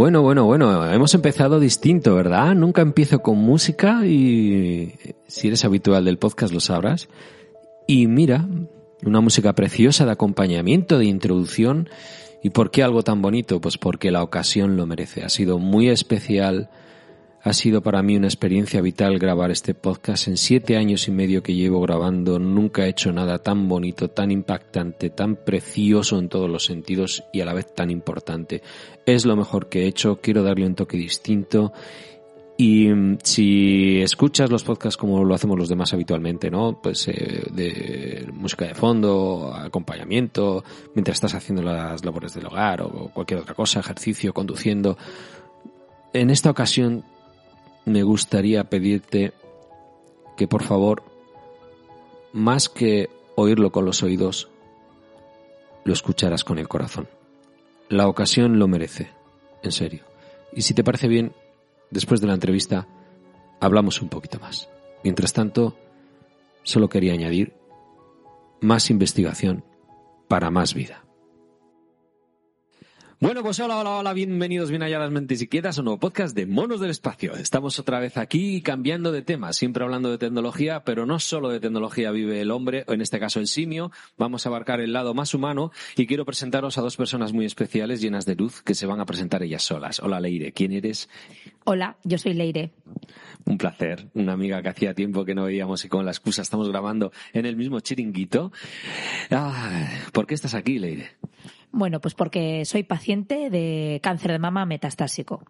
Bueno, bueno, bueno, hemos empezado distinto, ¿verdad? Nunca empiezo con música y si eres habitual del podcast lo sabrás. Y mira, una música preciosa de acompañamiento, de introducción. ¿Y por qué algo tan bonito? Pues porque la ocasión lo merece. Ha sido muy especial ha sido para mí una experiencia vital grabar este podcast. En siete años y medio que llevo grabando nunca he hecho nada tan bonito, tan impactante, tan precioso en todos los sentidos y a la vez tan importante. Es lo mejor que he hecho, quiero darle un toque distinto y mm, si escuchas los podcasts como lo hacemos los demás habitualmente, ¿no? Pues eh, de música de fondo, acompañamiento, mientras estás haciendo las labores del hogar o cualquier otra cosa, ejercicio, conduciendo. En esta ocasión me gustaría pedirte que por favor, más que oírlo con los oídos, lo escucharas con el corazón. La ocasión lo merece, en serio. Y si te parece bien, después de la entrevista, hablamos un poquito más. Mientras tanto, solo quería añadir más investigación para más vida. Bueno, pues hola, hola, hola, bienvenidos bien allá las mentes inquietas a un nuevo podcast de Monos del Espacio. Estamos otra vez aquí cambiando de tema, siempre hablando de tecnología, pero no solo de tecnología vive el hombre, o en este caso el simio. Vamos a abarcar el lado más humano y quiero presentaros a dos personas muy especiales llenas de luz que se van a presentar ellas solas. Hola Leire, ¿quién eres? Hola, yo soy Leire. Un placer, una amiga que hacía tiempo que no veíamos y con la excusa estamos grabando en el mismo chiringuito. Ah, ¿Por qué estás aquí, Leire? Bueno, pues porque soy paciente de cáncer de mama metastásico.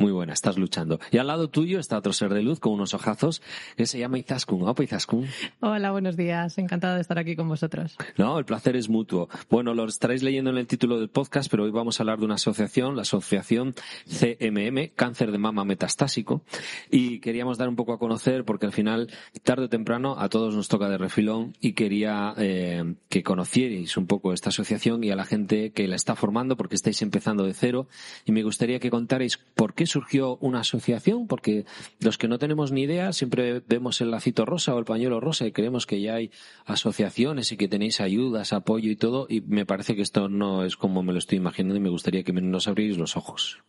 Muy buena, estás luchando. Y al lado tuyo está otro ser de luz con unos ojazos que se llama Izaskun. Opa, Izaskun. Hola, buenos días. Encantado de estar aquí con vosotros. No, el placer es mutuo. Bueno, lo estaréis leyendo en el título del podcast, pero hoy vamos a hablar de una asociación, la asociación CMM, Cáncer de Mama Metastásico. Y queríamos dar un poco a conocer, porque al final, tarde o temprano, a todos nos toca de refilón y quería eh, que conocierais un poco esta asociación y a la gente que la está formando, porque estáis empezando de cero. Y me gustaría que contarais por qué surgió una asociación? Porque los que no tenemos ni idea siempre vemos el lacito rosa o el pañuelo rosa y creemos que ya hay asociaciones y que tenéis ayudas, apoyo y todo y me parece que esto no es como me lo estoy imaginando y me gustaría que nos abrís los ojos.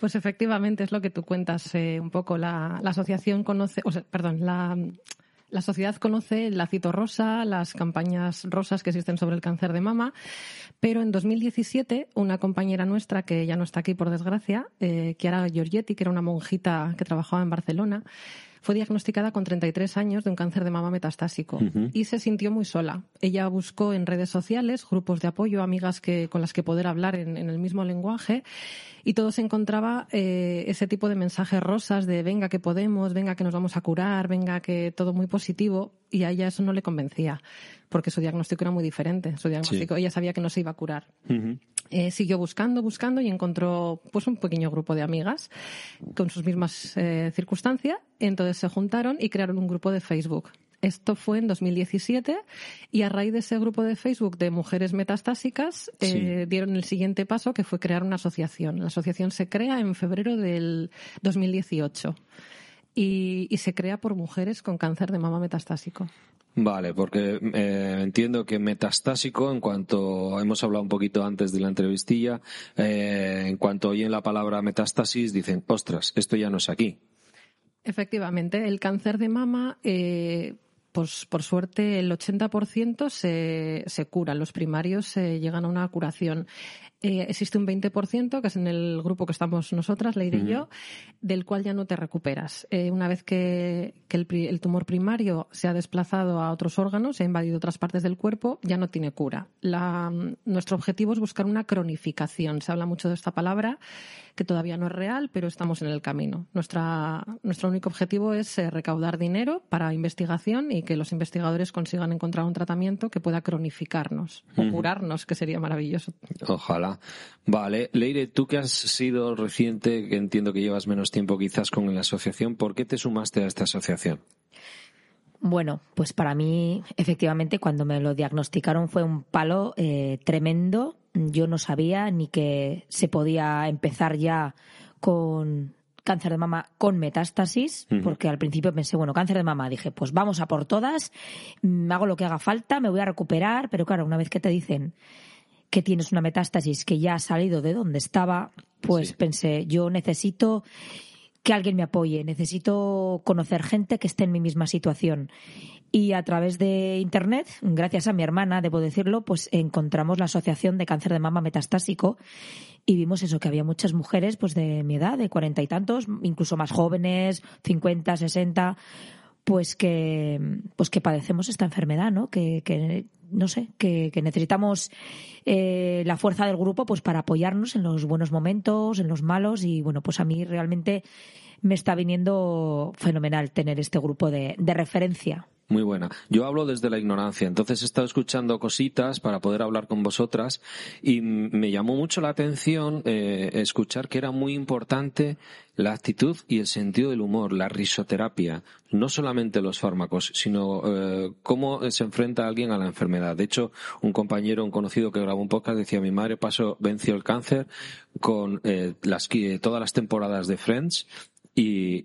Pues efectivamente es lo que tú cuentas eh, un poco. La, la asociación conoce, o sea, perdón, la, la sociedad conoce el lacito rosa, las campañas rosas que existen sobre el cáncer de mama, pero en 2017 una compañera nuestra, que ya no está aquí por desgracia, eh, Chiara Giorgetti, que era una monjita que trabajaba en Barcelona, fue diagnosticada con 33 años de un cáncer de mama metastásico y se sintió muy sola. Ella buscó en redes sociales grupos de apoyo, amigas que, con las que poder hablar en, el mismo lenguaje y todo se encontraba eh, ese tipo de mensajes rosas de venga que podemos, venga que nos vamos a curar, venga que todo muy positivo y a ella eso no le convencía porque su diagnóstico era muy diferente. Su diagnóstico, ella sabía que no se iba a curar. Eh, siguió buscando, buscando y encontró pues un pequeño grupo de amigas con sus mismas eh, circunstancias. Entonces se juntaron y crearon un grupo de Facebook. Esto fue en 2017 y a raíz de ese grupo de Facebook de mujeres metastásicas eh, dieron el siguiente paso que fue crear una asociación. La asociación se crea en febrero del 2018 y, y se crea por mujeres con cáncer de mama metastásico. Vale, porque eh, entiendo que metastásico, en cuanto hemos hablado un poquito antes de la entrevistilla, eh, en cuanto oyen la palabra metástasis, dicen, ostras, esto ya no es aquí. Efectivamente, el cáncer de mama, eh, pues, por suerte, el 80% se, se cura. Los primarios se llegan a una curación. Eh, existe un 20%, que es en el grupo que estamos nosotras, Leire y yo, del cual ya no te recuperas. Eh, una vez que, el, tumor primario se ha desplazado a otros órganos, se ha invadido otras partes del cuerpo, ya no tiene cura. nuestro objetivo es buscar una cronificación. Se habla mucho de esta palabra, que todavía no es real, pero estamos en el camino. Nuestra, nuestro único objetivo es eh, recaudar dinero para investigación y que los investigadores consigan encontrar un tratamiento que pueda cronificarnos o curarnos, que sería maravilloso. Ojalá. Vale. Leire, tú que has sido reciente, que entiendo que llevas menos tiempo quizás con la asociación, ¿por qué te sumaste a esta asociación? Bueno, pues para mí, efectivamente, cuando me lo diagnosticaron fue un palo eh, tremendo. Yo no sabía ni que se podía empezar ya con cáncer de mama con metástasis, porque al principio pensé, bueno, cáncer de mama, dije, pues vamos a por todas, me hago lo que haga falta, me voy a recuperar, pero claro, una vez que te dicen que tienes una metástasis que ya ha salido de donde estaba, pues pensé, yo necesito que alguien me apoye, necesito conocer gente que esté en mi misma situación. Y a través de Internet, gracias a mi hermana, debo decirlo, pues encontramos la Asociación de Cáncer de Mama Metastásico y vimos eso, que había muchas mujeres pues de mi edad, de cuarenta y tantos, incluso más jóvenes, cincuenta, sesenta, pues que, pues que padecemos esta enfermedad, ¿no? Que, que no sé, que, que necesitamos eh, la fuerza del grupo pues para apoyarnos en los buenos momentos, en los malos y bueno, pues a mí realmente me está viniendo fenomenal tener este grupo de, de referencia. Muy buena. Yo hablo desde la ignorancia, entonces he estado escuchando cositas para poder hablar con vosotras y me llamó mucho la atención eh, escuchar que era muy importante la actitud y el sentido del humor, la risoterapia, no solamente los fármacos, sino eh, cómo se enfrenta alguien a la enfermedad. De hecho, un compañero, un conocido que grabó un podcast decía, mi madre pasó, venció el cáncer con eh, las, todas las temporadas de Friends y,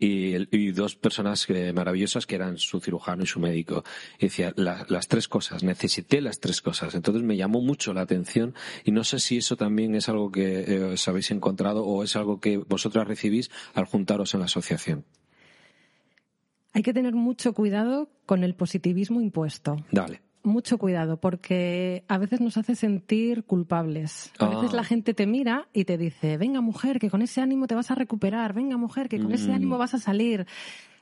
y, dos personas eh, maravillosas que eran su cirujano y su médico. Y decía, las tres cosas, necesité las tres cosas. Entonces me llamó mucho la atención y no sé si eso también es algo que eh, os habéis encontrado o es algo que vosotras recibís al juntaros en la asociación. Hay que tener mucho cuidado con el positivismo impuesto. Dale mucho cuidado porque a veces nos hace sentir culpables. A veces la ah. gente te mira y te dice, venga mujer, que con ese ánimo te vas a recuperar, venga mujer, que con ese mm. ánimo vas a salir.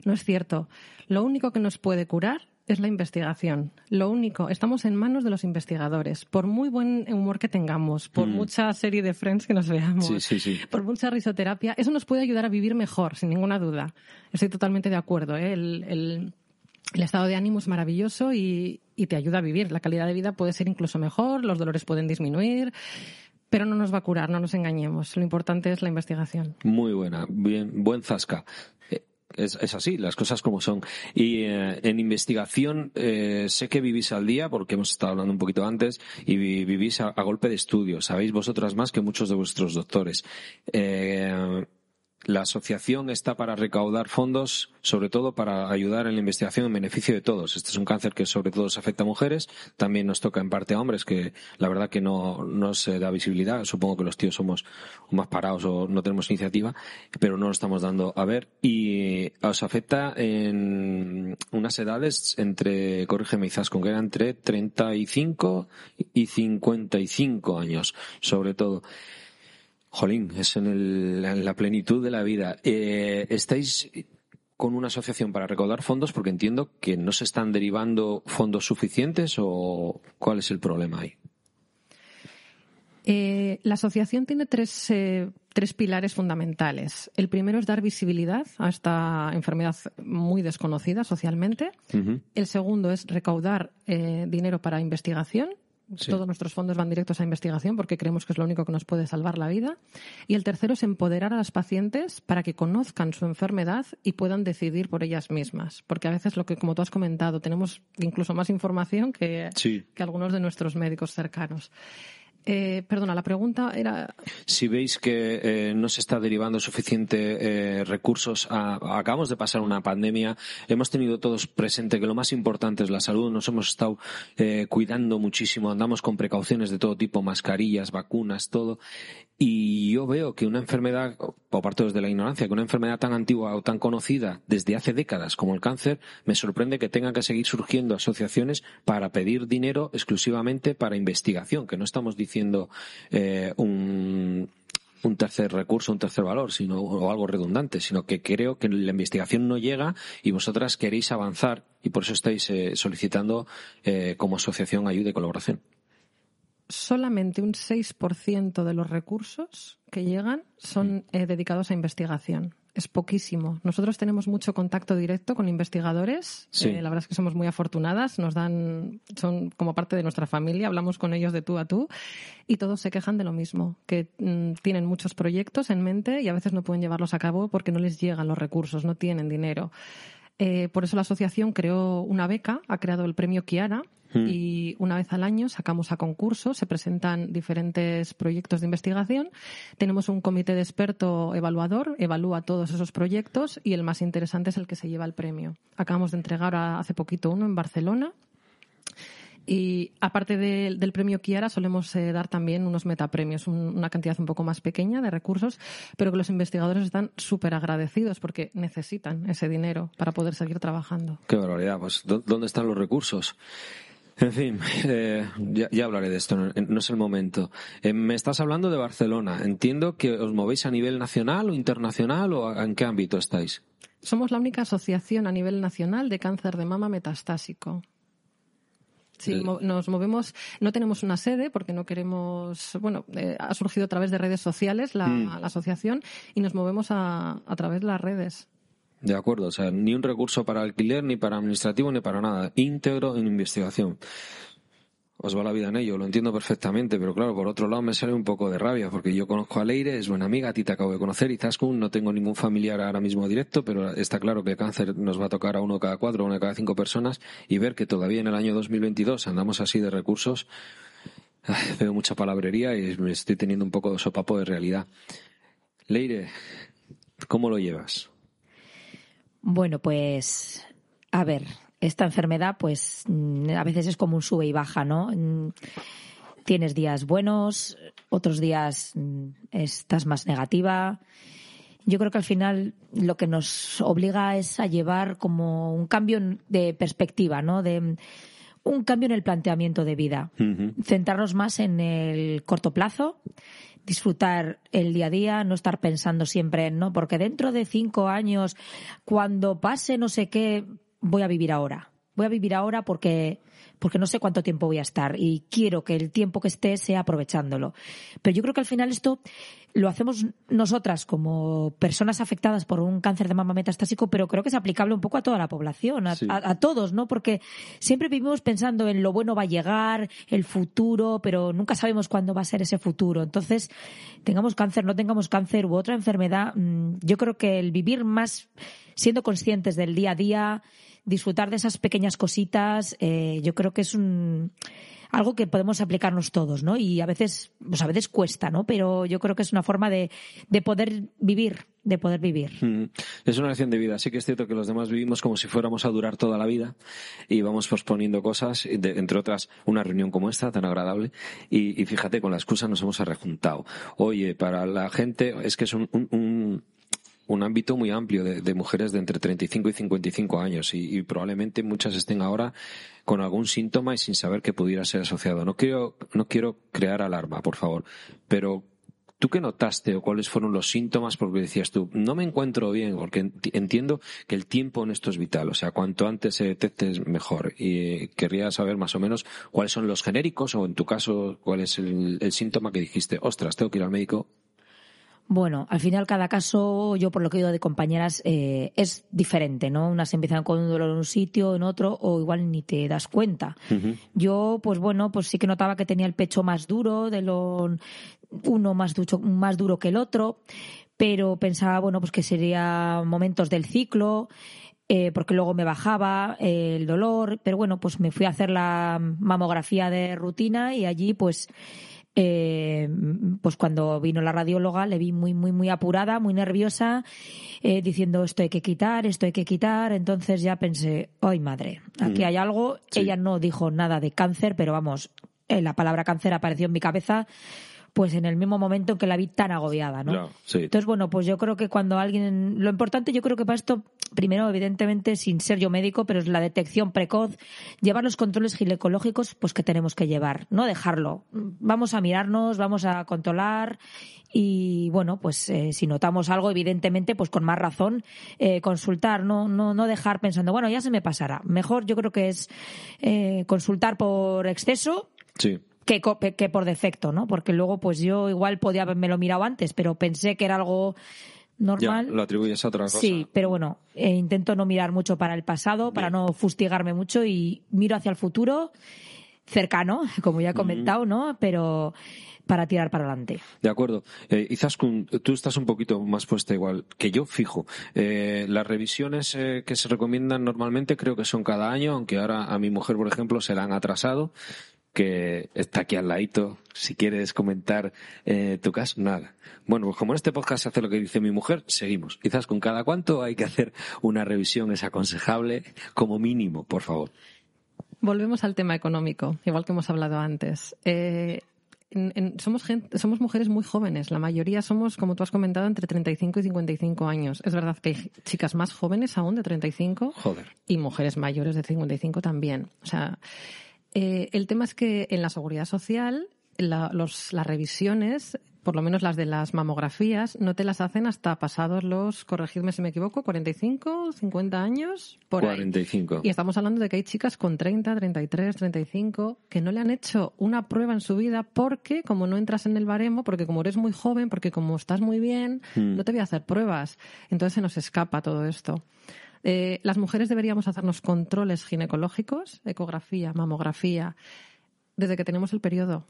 No es cierto. Lo único que nos puede curar es la investigación. Lo único, estamos en manos de los investigadores. Por muy buen humor que tengamos, por mm. mucha serie de Friends que nos veamos, por mucha risoterapia, eso nos puede ayudar a vivir mejor, sin ninguna duda. Estoy totalmente de acuerdo. ¿eh? el el estado de ánimo es maravilloso y, te ayuda a vivir. La calidad de vida puede ser incluso mejor, los dolores pueden disminuir, pero no nos va a curar, no nos engañemos. Lo importante es la investigación. Muy buena, bien, buen zasca. Eh, es, así, las cosas como son. Y eh, en investigación eh, sé que vivís al día, porque hemos estado hablando un poquito antes, y vivís a, golpe de estudio. Sabéis vosotras más que muchos de vuestros doctores. La asociación está para recaudar fondos, sobre todo para ayudar en la investigación en beneficio de todos. Este es un cáncer que sobre todo afecta a mujeres, también nos toca en parte a hombres, que la verdad que no, no se da visibilidad. Supongo que los tíos somos más parados o no tenemos iniciativa, pero no lo estamos dando a ver. Y os afecta en unas edades entre, corrígeme con que era entre 35 y 55 años, sobre todo. Jolín, es en, la plenitud de la vida. Eh, ¿Estáis con una asociación para recaudar fondos? Porque entiendo que no se están derivando fondos suficientes o cuál es el problema ahí. Eh, la asociación tiene tres, eh, tres pilares fundamentales. El primero es dar visibilidad a esta enfermedad muy desconocida socialmente. El segundo es recaudar dinero para investigación todos nuestros fondos van directos a investigación porque creemos que es lo único que nos puede salvar la vida. Y el tercero es empoderar a las pacientes para que conozcan su enfermedad y puedan decidir por ellas mismas. Porque a veces lo que, como tú has comentado, tenemos incluso más información que, que algunos de nuestros médicos cercanos. Eh, perdona, la pregunta era. Si veis que eh, no se está derivando suficiente eh, recursos, acabamos de pasar una pandemia, hemos tenido todos presente que lo más importante es la salud, nos hemos estado cuidando muchísimo, andamos con precauciones de todo tipo, mascarillas, vacunas, todo, y yo veo que una enfermedad, o parto desde la ignorancia, que una enfermedad tan antigua o tan conocida desde hace décadas como el cáncer, me sorprende que tengan que seguir surgiendo asociaciones para pedir dinero exclusivamente para investigación, que no estamos diciendo eh, un, un tercer recurso, un tercer valor, sino o algo redundante, sino que creo que la investigación no llega y vosotras queréis avanzar y por eso estáis eh, solicitando eh, como asociación ayuda y colaboración solamente un 6% de los recursos que llegan son eh, dedicados a investigación. Es poquísimo. Nosotros tenemos mucho contacto directo con investigadores. Eh, la verdad es que somos muy afortunadas. Nos dan, son como parte de nuestra familia. Hablamos con ellos de tú a tú y todos se quejan de lo mismo, que mm, tienen muchos proyectos en mente y a veces no pueden llevarlos a cabo porque no les llegan los recursos, no tienen dinero. Eh, por eso la asociación creó una beca, ha creado el premio Kiara, hmm. y una vez al año sacamos a concurso, se presentan diferentes proyectos de investigación. Tenemos un comité de experto evaluador, evalúa todos esos proyectos y el más interesante es el que se lleva el premio. Acabamos de entregar hace poquito uno en Barcelona Y aparte del premio Kiara, solemos eh, dar también unos metapremios, una cantidad un poco más pequeña de recursos, pero que los investigadores están súper agradecidos porque necesitan ese dinero para poder seguir trabajando. Qué barbaridad. Pues, ¿dónde están los recursos? En fin, eh, ya, hablaré de esto, no, es el momento. Eh, me estás hablando de Barcelona. Entiendo que os movéis a nivel nacional o internacional o en qué ámbito estáis. Somos la única asociación a nivel nacional de cáncer de mama metastásico. Sí, eh. nos movemos, no tenemos una sede porque no queremos, bueno, ha surgido a través de redes sociales la, mm. asociación y nos movemos a través de las redes. De acuerdo, o sea, ni un recurso para alquiler, ni para administrativo, ni para nada. Íntegro en investigación. Os va la vida en ello, lo entiendo perfectamente, pero claro, por otro lado me sale un poco de rabia, porque yo conozco a Leire, es buena amiga, a ti te acabo de conocer, y Zaskun no tengo ningún familiar ahora mismo directo, pero está claro que el cáncer nos va a tocar a uno cada cuatro, a una cada cinco personas, y ver que todavía en el año 2022 andamos así de recursos, veo mucha palabrería y me estoy teniendo un poco de sopapo de realidad. Leire, ¿cómo lo llevas? Bueno, pues a ver, esta enfermedad pues mm, a veces es como un sube y baja, ¿no? Mm, tienes días buenos, otros días mm, estás más negativa. Yo creo que al final lo que nos obliga es a llevar como un cambio de perspectiva, ¿no? De un cambio en el planteamiento de vida. Centrarnos más en el corto plazo disfrutar el día a día, no estar pensando siempre en, no, porque dentro de cinco años, cuando pase no sé qué, voy a vivir ahora. Voy a vivir ahora porque porque no sé cuánto tiempo voy a estar y quiero que el tiempo que esté sea aprovechándolo. Pero yo creo que al final esto lo hacemos nosotras como personas afectadas por un cáncer de mama metastásico, pero creo que es aplicable un poco a toda la población, a, todos, ¿no? Porque siempre vivimos pensando en lo bueno va a llegar, el futuro, pero nunca sabemos cuándo va a ser ese futuro. Entonces, tengamos cáncer, no tengamos cáncer u otra enfermedad, mm, yo creo que el vivir más siendo conscientes del día a día, disfrutar de esas pequeñas cositas, eh, yo creo que es un algo que podemos aplicarnos todos, ¿no? Y a veces, pues a veces cuesta, ¿no? Pero yo creo que es una forma de, de poder vivir, de poder vivir. Mm. Es una lección de vida. Sí que es cierto que los demás vivimos como si fuéramos a durar toda la vida y vamos posponiendo cosas, entre otras una reunión como esta, tan agradable. Y, fíjate, con la excusa nos hemos rejuntado. Oye, para la gente es que es un, un un ámbito muy amplio de, mujeres de entre 35 y 55 años y, probablemente muchas estén ahora con algún síntoma y sin saber que pudiera ser asociado. No quiero, no quiero crear alarma, por favor, pero ¿tú qué notaste o cuáles fueron los síntomas? Porque decías tú, no me encuentro bien, porque entiendo que el tiempo en esto es vital, o sea, cuanto antes se detecte mejor. Y querría saber más o menos cuáles son los genéricos o en tu caso cuál es el, el síntoma que dijiste, ostras, tengo que ir al médico bueno, al final cada caso, yo por lo que he oído de compañeras, eh, es diferente, ¿no? Unas empiezan con un dolor en un sitio, en otro, o igual ni te das cuenta. Yo, pues bueno, pues sí que notaba que tenía el pecho más duro, de lo uno más, más duro que el otro, pero pensaba, bueno, pues que sería momentos del ciclo, eh, porque luego me bajaba el dolor, pero bueno, pues me fui a hacer la mamografía de rutina y allí pues eh, pues cuando vino la radióloga le vi muy, muy, muy apurada, muy nerviosa, eh, diciendo esto hay que quitar, esto hay que quitar. Entonces ya pensé, ¡ay madre! Aquí hay algo. Ella no dijo nada de cáncer, pero vamos, eh, la palabra cáncer apareció en mi cabeza pues en el mismo momento que la vi tan agobiada, ¿no? Entonces, bueno, pues yo creo que cuando alguien, lo importante yo creo que para esto, primero, evidentemente, sin ser yo médico, pero es la detección precoz, llevar los controles ginecológicos, pues que tenemos que llevar, no dejarlo. Vamos a mirarnos, vamos a controlar y, bueno, pues eh, si notamos algo, evidentemente, pues con más razón, eh, consultar, no, no, no dejar pensando, bueno, ya se me pasará. Mejor yo creo que es eh, consultar por exceso. Sí que, por defecto, ¿no? Porque luego, pues yo igual podía haberme lo mirado antes, pero pensé que era algo normal. lo atribuyes a otra cosa. Sí, pero bueno, eh, intento no mirar mucho para el pasado, para no fustigarme mucho y miro hacia el futuro, cercano, como ya he comentado, ¿no? Pero para tirar para adelante. De acuerdo. Eh, Izaskun, tú estás un poquito más puesta igual que yo, fijo. Eh, las revisiones eh, que se recomiendan normalmente creo que son cada año, aunque ahora a mi mujer, por ejemplo, se la han atrasado que está aquí al ladito. Si quieres comentar eh, tu caso, nada. Bueno, pues como en este podcast se hace lo que dice mi mujer, seguimos. Quizás con cada cuánto hay que hacer una revisión, es aconsejable, como mínimo, por favor. Volvemos al tema económico, igual que hemos hablado antes. Eh, somos, somos mujeres muy jóvenes. La mayoría somos, como tú has comentado, entre 35 y 55 años. Es verdad que hay chicas más jóvenes aún de 35 Joder. y mujeres mayores de 55 también. O sea, eh, el tema es que en la seguridad social las revisiones por lo menos las de las mamografías, no te las hacen hasta pasados los, corregidme si me equivoco, 45, 50 años, por 45. Y estamos hablando de que hay chicas con 30, 33, 35 que no le han hecho una prueba en su vida porque, como no entras en el baremo, porque como eres muy joven, porque como estás muy bien, hmm. no te voy a hacer pruebas. Entonces se nos escapa todo esto. Eh, las mujeres deberíamos hacernos controles ginecológicos, ecografía, mamografía, desde que tenemos el periodo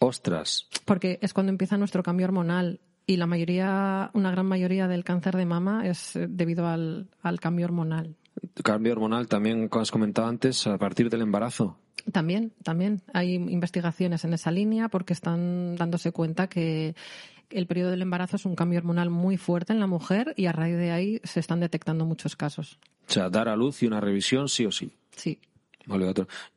Ostras. Porque es cuando empieza nuestro cambio hormonal y la mayoría, una gran mayoría del cáncer de mama es eh, debido al, cambio hormonal. Cambio hormonal también, como has comentado antes, a partir del embarazo. También, también. Hay investigaciones en esa línea porque están dándose cuenta que el periodo del embarazo es un cambio hormonal muy fuerte en la mujer y a raíz de ahí se están detectando muchos casos. O sea, dar a luz y una revisión sí o sí. Sí,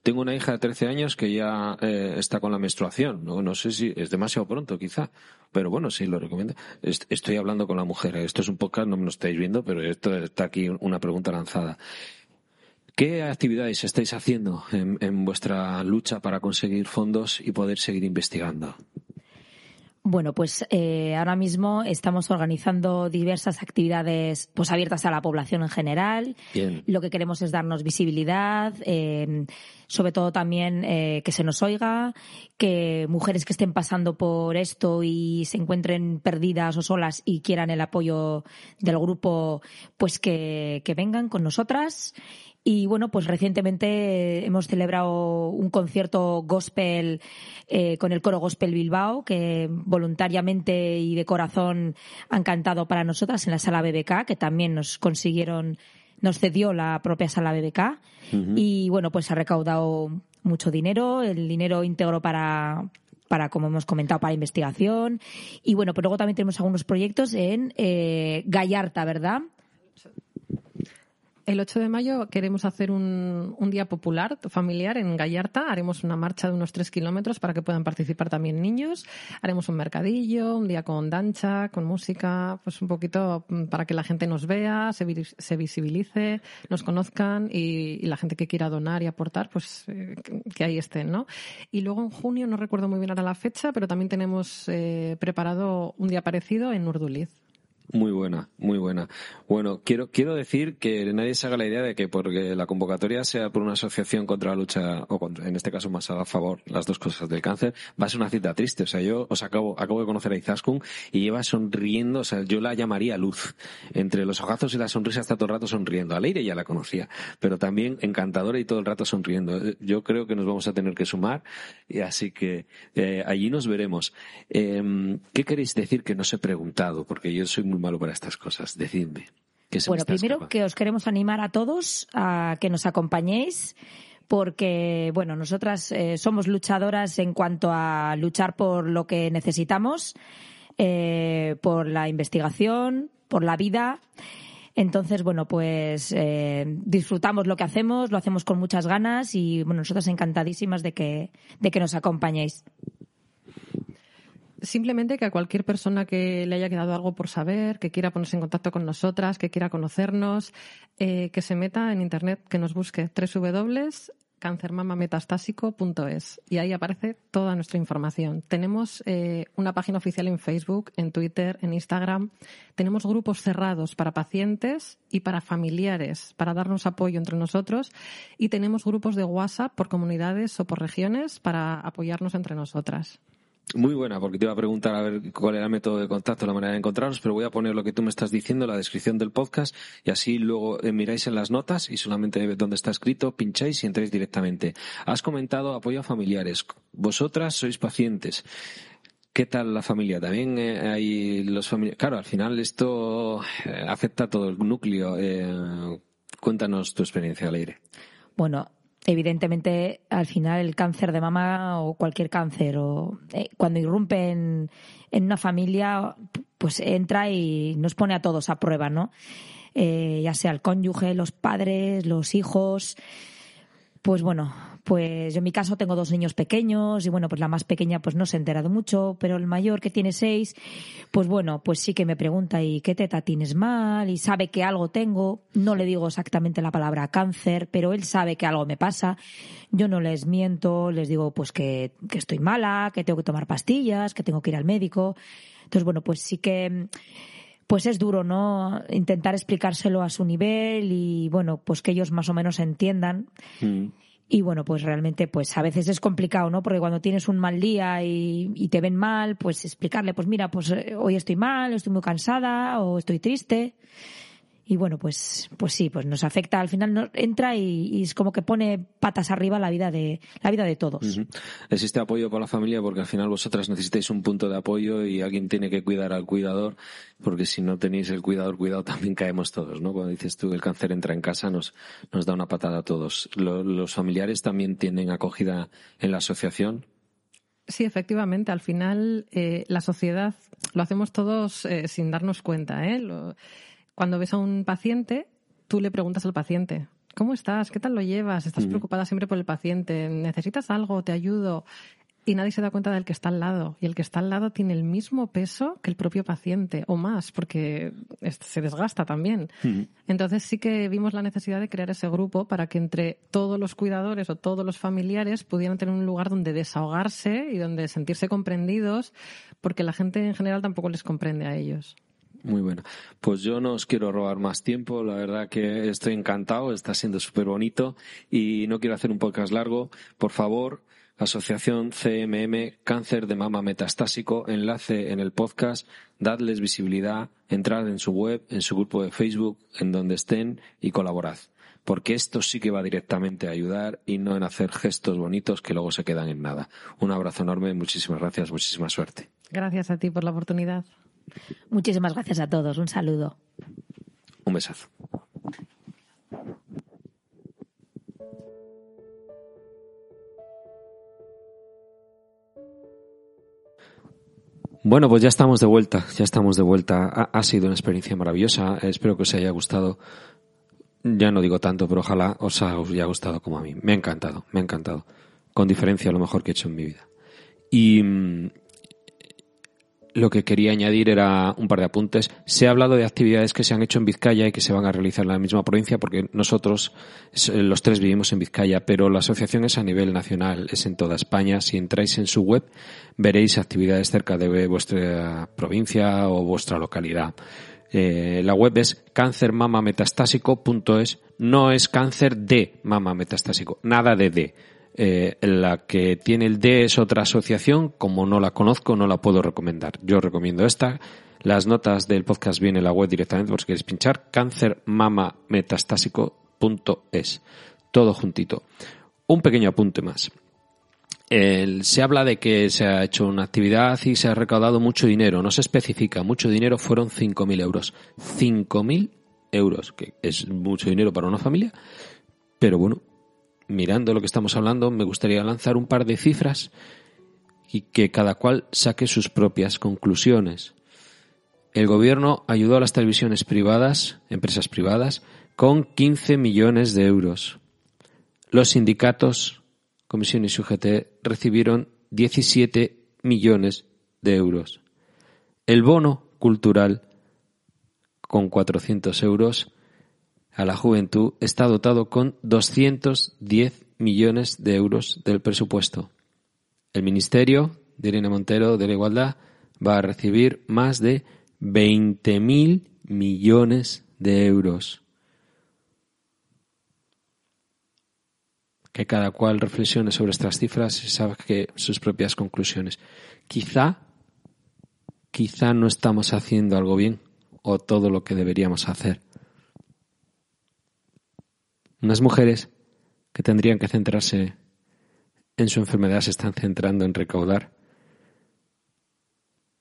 tengo una hija de 13 años que ya eh, está con la menstruación. No, no sé si es demasiado pronto, quizá. Pero bueno, sí, lo recomiendo. Estoy hablando con la mujer. Esto es un podcast, no me lo estáis viendo, pero esto está aquí una pregunta lanzada. ¿Qué actividades estáis haciendo en vuestra lucha para conseguir fondos y poder seguir investigando? Bueno, pues eh, ahora mismo estamos organizando diversas actividades pues abiertas a la población en general. Lo que queremos es darnos visibilidad, eh, sobre todo también eh, que se nos oiga, que mujeres que estén pasando por esto y se encuentren perdidas o solas y quieran el apoyo del grupo, pues que, que vengan con nosotras. Y bueno, pues recientemente hemos celebrado un concierto gospel eh, con el coro Gospel Bilbao, que voluntariamente y de corazón han cantado para nosotras en la sala BBK, que también nos consiguieron, nos cedió la propia sala BBK. Y bueno, pues ha recaudado mucho dinero, el dinero íntegro para, para, como hemos comentado, para investigación. Y bueno, pues luego también tenemos algunos proyectos en eh, Gallarta, ¿verdad? El 8 de mayo queremos hacer un, día popular, familiar, en Gallarta. Haremos una marcha de unos tres kilómetros para que puedan participar también niños. Haremos un mercadillo, un día con dancha, con música, pues un poquito mm, para que la gente nos vea, se, visibilice, nos conozcan y, la gente que quiera donar y aportar, pues eh, que ahí estén, ¿no? Y luego en junio, no recuerdo muy bien ahora la fecha, pero también tenemos eh, preparado un día parecido en Urduliz. Muy buena, muy buena. Bueno, quiero, quiero decir que nadie se haga la idea de que porque la convocatoria sea por una asociación contra la lucha, o contra, en este caso más a favor, las dos cosas del cáncer, va a ser una cita triste. O sea, yo os acabo, acabo de conocer a Izaskun y lleva sonriendo, o sea, yo la llamaría luz. Entre los ojazos y la sonrisa está todo el rato sonriendo. A Leire ya la conocía, pero también encantadora y todo el rato sonriendo. Yo creo que nos vamos a tener que sumar, y así que eh, allí nos veremos. Eh, ¿Qué queréis decir que no os he preguntado? Porque yo soy muy malo para estas cosas. Decidme. bueno, primero que os queremos animar a todos a que nos acompañéis porque, bueno, nosotras eh, somos luchadoras en cuanto a luchar por lo que necesitamos, eh, por la investigación, por la vida. Entonces, bueno, pues eh, disfrutamos lo que hacemos, lo hacemos con muchas ganas y, bueno, nosotras encantadísimas de que, de que nos acompañéis simplemente que a cualquier persona que le haya quedado algo por saber, que quiera ponerse en contacto con nosotras, que quiera conocernos, eh, que se meta en internet, que nos busque www.cancermamametastásico.es y ahí aparece toda nuestra información. Tenemos eh, una página oficial en Facebook, en Twitter, en Instagram. Tenemos grupos cerrados para pacientes y para familiares, para darnos apoyo entre nosotros. Y tenemos grupos de WhatsApp por comunidades o por regiones para apoyarnos entre nosotras. Muy buena, porque te iba a preguntar a ver cuál era el método de contacto, la manera de encontrarnos, pero voy a poner lo que tú me estás diciendo en la descripción del podcast y así luego eh, miráis en las notas y solamente donde está escrito pincháis y entráis directamente. Has comentado apoyo a familiares. Vosotras sois pacientes. ¿Qué tal la familia? También eh, hay los familiares. Claro, al final esto eh, afecta todo el núcleo. cuéntanos tu experiencia al aire. Bueno, evidentemente al final el cáncer de mama o cualquier cáncer o eh, cuando irrumpe en, una familia pues entra y nos pone a todos a prueba no eh, ya sea el cónyuge los padres los hijos. Pues bueno, pues yo en mi caso tengo dos niños pequeños y bueno, pues la más pequeña pues no se ha enterado mucho, pero el mayor que tiene seis, pues bueno, pues sí que me pregunta y qué teta tienes mal y sabe que algo tengo. No le digo exactamente la palabra cáncer, pero él sabe que algo me pasa. Yo no les miento, les digo pues que, que estoy mala, que tengo que tomar pastillas, que tengo que ir al médico. Entonces bueno, pues sí que pues es duro, ¿no? Intentar explicárselo a su nivel y, bueno, pues que ellos más o menos entiendan. Mm. Y bueno, pues realmente, pues a veces es complicado, ¿no? Porque cuando tienes un mal día y, y, te ven mal, pues explicarle, pues mira, pues eh, hoy estoy mal, estoy muy cansada o estoy triste y bueno, pues, pues sí, pues nos afecta. Al final no, entra y, es como que pone patas arriba la vida de, la vida de todos. Existe apoyo para la familia porque al final vosotras necesitáis un punto de apoyo y alguien tiene que cuidar al cuidador, porque si no tenéis el cuidador cuidado también caemos todos, ¿no? Cuando dices tú el cáncer entra en casa nos, nos da una patada a todos. ¿Los familiares también tienen acogida en la asociación? Sí, efectivamente. Al final, eh, la sociedad lo hacemos todos eh, sin darnos cuenta. ¿eh? Lo, cuando ves a un paciente, tú le preguntas al paciente, ¿cómo estás? ¿Qué tal lo llevas? ¿Estás preocupada siempre por el paciente? ¿Necesitas algo? ¿Te ayudo? Y nadie se da cuenta del que está al lado. Y el que está al lado tiene el mismo peso que el propio paciente, o más, porque se desgasta también. Entonces sí que vimos la necesidad de crear ese grupo para que entre todos los cuidadores o todos los familiares pudieran tener un lugar donde desahogarse y donde sentirse comprendidos, porque la gente en general tampoco les comprende a ellos. Muy bueno. Pues yo no os quiero robar más tiempo. La verdad que estoy encantado. Está siendo súper bonito. Y no quiero hacer un podcast largo. Por favor, Asociación CMM Cáncer de Mama Metastásico, enlace en el podcast, dadles visibilidad, entrad en su web, en su grupo de Facebook, en donde estén y colaborad. Porque esto sí que va directamente a ayudar y no en hacer gestos bonitos que luego se quedan en nada. Un abrazo enorme, muchísimas gracias, muchísima suerte. Gracias a ti por la oportunidad. Muchísimas gracias a todos. Un saludo. Un besazo. Bueno, pues ya estamos de vuelta, ya estamos de vuelta. Ha, sido una experiencia maravillosa. Espero que os haya gustado. Ya no digo tanto, pero ojalá os haya gustado como a mí. Me ha encantado, me ha encantado. Con diferencia, lo mejor que he hecho en mi vida. Y, mm, lo que quería añadir era un par de apuntes. Se ha hablado de actividades que se han hecho en Vizcaya y que se van a realizar en la misma provincia porque nosotros eh, los tres vivimos en Vizcaya, pero la asociación es a nivel nacional, es en toda España. Si entráis en su web veréis actividades cerca de vuestra provincia o vuestra localidad. Eh, la web es cáncermamametastásico.es, no es cáncer de mama metastásico, nada de D eh, la que tiene el D es otra asociación, como no la conozco, no la puedo recomendar. Yo recomiendo esta. Las notas del podcast vienen en la web directamente por si quieres pinchar. cáncermamametastásico.es. Todo juntito. Un pequeño apunte más. se habla de que se ha hecho una actividad y se ha recaudado mucho dinero. No se especifica. Mucho dinero fueron 5.000 euros. 5.000 euros, que es mucho dinero para una familia. Pero bueno, mirando lo que estamos hablando, me gustaría lanzar un par de cifras y que cada cual saque sus propias conclusiones. El gobierno ayudó a las televisiones privadas, empresas privadas, con 15 millones de euros. Los sindicatos, comisiones y UGT recibieron 17 millones de euros. El bono cultural, con 400 euros, a la juventud está dotado con 210 millones de euros del presupuesto. El Ministerio de Irene Montero de la Igualdad va a recibir más de 20.000 millones de euros. Que cada cual reflexione sobre estas cifras y saque sus propias conclusiones. Quizá, quizá no estamos haciendo algo bien o todo lo que deberíamos hacer. Unas mujeres que tendrían que centrarse en su enfermedad se están centrando en recaudar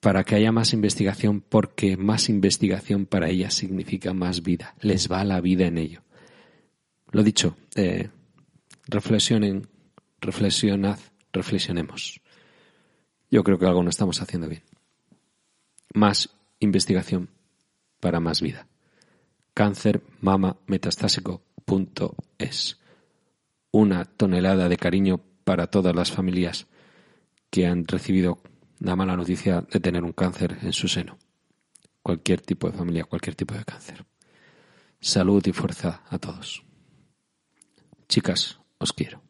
para que haya más investigación, porque más investigación para ellas significa más vida. Les va la vida en ello. Lo dicho, eh, reflexionen, reflexionad, reflexionemos. Yo creo que algo no estamos haciendo bien. Más investigación para más vida. Cáncer, mama, metastásico, es. una tonelada de cariño para todas las familias que han recibido la mala noticia de tener un cáncer en su seno. Cualquier tipo de familia, cualquier tipo de cáncer. Salud y fuerza a todos. Chicas, os quiero.